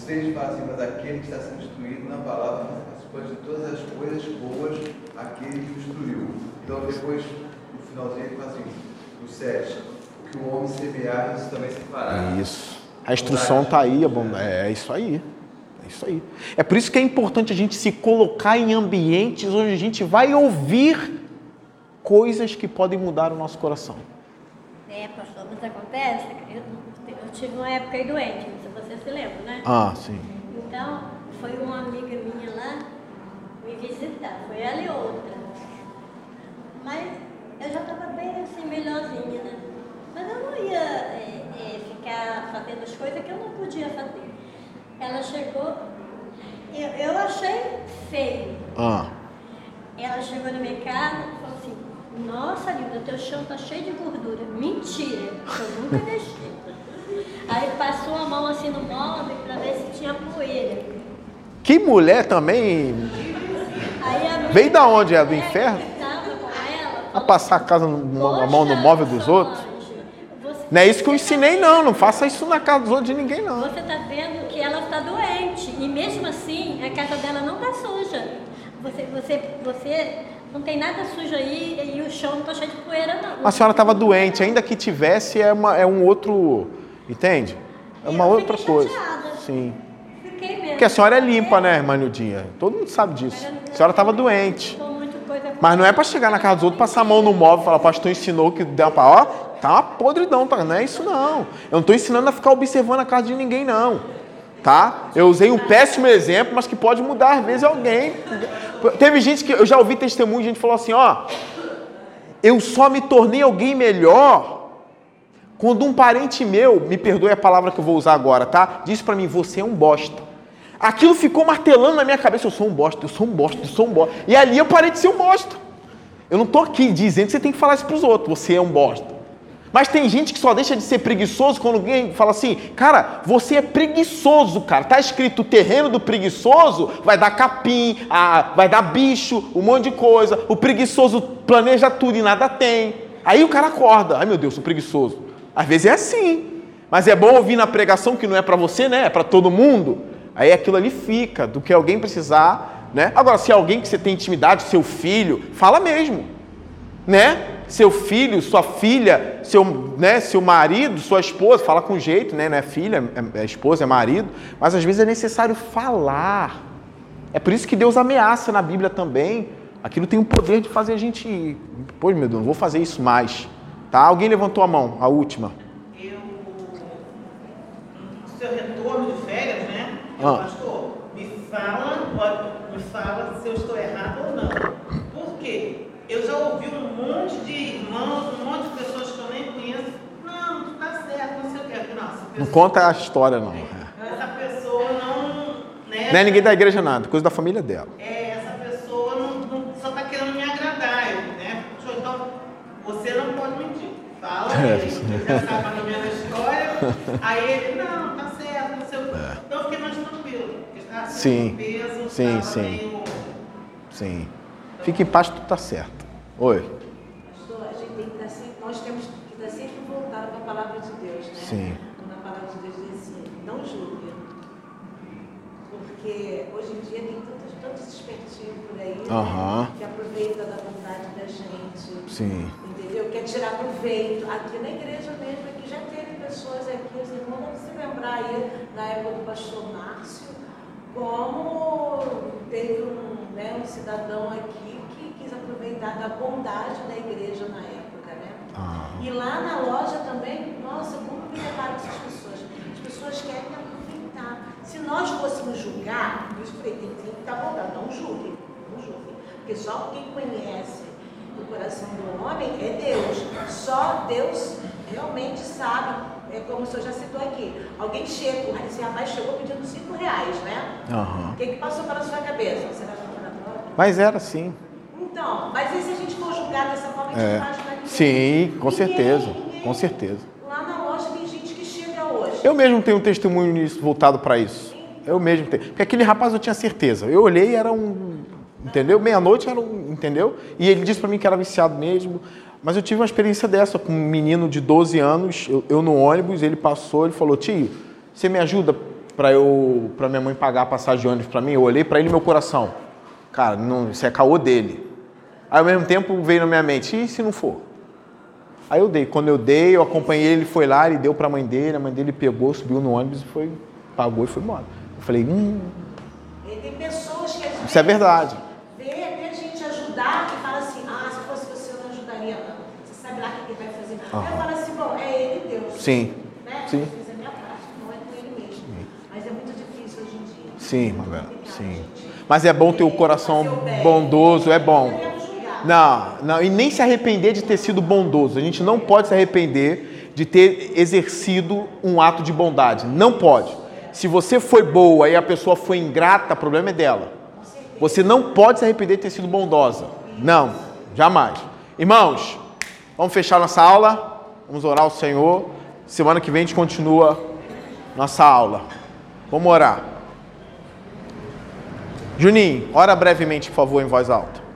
seja fácil, mas aquele que está sendo na palavra participante de todas as coisas boas, aquele que o. Então, depois, no finalzinho, ele fala assim: o 7, o que o homem semear, isso também se fará. Isso. A instrução está aí, é, é isso aí. É isso aí. É por isso que é importante a gente se colocar em ambientes onde a gente vai ouvir coisas que podem mudar o nosso coração. É, pastor, mas acontece, eu, eu tive uma época aí doente, você se lembra, né? Ah, sim. Então, foi uma amiga minha lá me visitar, foi ela e outra. Mas eu já estava bem assim, melhorzinha, né? Mas eu não ia é, é, ficar fazendo podia fazer. Ela chegou, eu, eu achei feio. Ah. Ela chegou na minha casa e falou assim, nossa, linda, teu chão tá cheio de gordura. Mentira, eu nunca deixei. Aí passou a mão assim no móvel para ver se tinha poeira. Que mulher também. Aí Veio da onde? É do inferno? A passar a, casa no, a mão no móvel dos outros? Não é isso que eu ensinei, não. Não faça isso na casa dos outros de ninguém, não. Você está vendo que ela está doente. E mesmo assim, a casa dela não está suja. Você, você, você não tem nada sujo aí e o chão não está cheio de poeira, não. A senhora estava doente, ainda que tivesse, é, uma, é um outro. Entende? É uma outra coisa. Sim. Fiquei mesmo. Porque a senhora é limpa, né, irmã Nildinha? Todo mundo sabe disso. A senhora estava doente. Mas não é para chegar na casa dos outros, passar a mão no móvel e falar, pastor ensinou que dá para. Ó, tá podridão, tá? Não é isso não. Eu não estou ensinando a ficar observando a casa de ninguém, não. Tá? Eu usei um péssimo exemplo, mas que pode mudar às vezes alguém. Teve gente que eu já ouvi testemunho, gente falou assim, ó, eu só me tornei alguém melhor quando um parente meu, me perdoe a palavra que eu vou usar agora, tá? Disse para mim, você é um bosta. Aquilo ficou martelando na minha cabeça, eu sou um bosta, eu sou um bosta, eu sou um bosta. E ali eu parei de ser um bosta. Eu não tô aqui dizendo que você tem que falar isso para os outros, você é um bosta. Mas tem gente que só deixa de ser preguiçoso quando alguém fala assim, cara, você é preguiçoso, cara. Tá escrito o terreno do preguiçoso vai dar capim, a, vai dar bicho, um monte de coisa. O preguiçoso planeja tudo e nada tem. Aí o cara acorda, ai meu Deus, sou preguiçoso. Às vezes é assim. Mas é bom ouvir na pregação que não é para você, né? É para todo mundo. Aí aquilo ali fica, do que alguém precisar, né? Agora, se é alguém que você tem intimidade, seu filho, fala mesmo, né? Seu filho, sua filha, seu, né, seu marido, sua esposa, fala com jeito, né? Não é filha, é, é esposa, é marido, mas às vezes é necessário falar. É por isso que Deus ameaça na Bíblia também. Aquilo tem o poder de fazer a gente, pois meu Deus, não vou fazer isso mais. Tá? Alguém levantou a mão, a última. Eu, seu retorno de férias, né? Eu, ah. Pastor, me fala, me fala se eu estou errado ou não. Por quê? Eu já ouvi um monte de irmãos, um monte de pessoas que eu nem conheço. Não, não está certo, não sei o quê. Não, pessoa, não conta a história, não. Essa pessoa não. Né, não é ninguém da igreja nada, coisa da família dela. É, você não pode mentir. Fala é. ele, já sabe mais ou menos a história. Aí ele, não, tá certo, não sei o quê. É. Então eu fiquei mais tranquilo. Porque sim. peso, sim, sim. Meio... Sim. Fique em paz, tudo tá certo. Oi. Pastor, a gente tem que estar sempre, nós temos que estar sempre voltado para a palavra de Deus, né? Sim. Quando a palavra de Deus diz assim, não julgue. Porque hoje em dia tem tantos, tantos espertinhos por aí né, que aproveitam da vontade da gente. Sim entendeu? Quer tirar proveito. Aqui na igreja mesmo, aqui já teve pessoas aqui, os irmãos vão se lembrar aí na época do pastor Márcio, como teve um, né, um cidadão aqui que quis aproveitar da bondade da igreja na época, né? Ah. E lá na loja também, nossa, como me levaram essas pessoas? As pessoas querem aproveitar. Se nós fôssemos julgar, eu falei, tem que estar bondade, não julguem, não julguem. Porque só quem conhece do coração do homem é Deus. Só Deus realmente sabe. É como o senhor já citou aqui. Alguém chega, esse rapaz chegou pedindo cinco reais, né? Uhum. O que, que passou pela sua cabeça? Será que Mas era sim. Então, mas e se a gente for julgar dessa forma, a gente é. ninguém? Sim, com ninguém, certeza. Ninguém. Com certeza. Lá na loja tem gente que chega hoje. Eu mesmo tenho um testemunho nisso, voltado para isso. Eu mesmo tenho. Porque aquele rapaz eu tinha certeza. Eu olhei era um Entendeu? Meia-noite era um, entendeu? E ele disse para mim que era viciado mesmo. Mas eu tive uma experiência dessa com um menino de 12 anos, eu, eu no ônibus, ele passou, ele falou: "Tio, você me ajuda para eu para minha mãe pagar a passagem de ônibus para mim?" Eu olhei para ele meu coração. Cara, não, isso é caô dele. Aí ao mesmo tempo veio na minha mente: "E se não for?" Aí eu dei. Quando eu dei, eu acompanhei ele, foi lá, ele deu para a mãe dele, a mãe dele pegou, subiu no ônibus e foi pagou e foi embora. Eu falei: "Hum, tem pessoas que Isso é verdade ajudar e fala assim, ah, se fosse você eu não ajudaria não. Você sabe lá o que ele vai fazer. Uhum. Aí eu falo assim, bom, é ele e Deus. Sim. Né? Sim. Eu fiz a minha parte, não é com ele mesmo. Sim. Mas é muito difícil hoje em dia. Sim, Mabela, sim. Mas é bom ter o coração bondoso, é bom. Não, não, e nem se arrepender de ter sido bondoso. A gente não pode se arrepender de ter exercido um ato de bondade. Não pode. Se você foi boa e a pessoa foi ingrata, o problema é dela. Você não pode se arrepender de ter sido bondosa. Não, jamais. Irmãos, vamos fechar nossa aula. Vamos orar ao Senhor. Semana que vem a gente continua nossa aula. Vamos orar. Juninho, ora brevemente, por favor, em voz alta.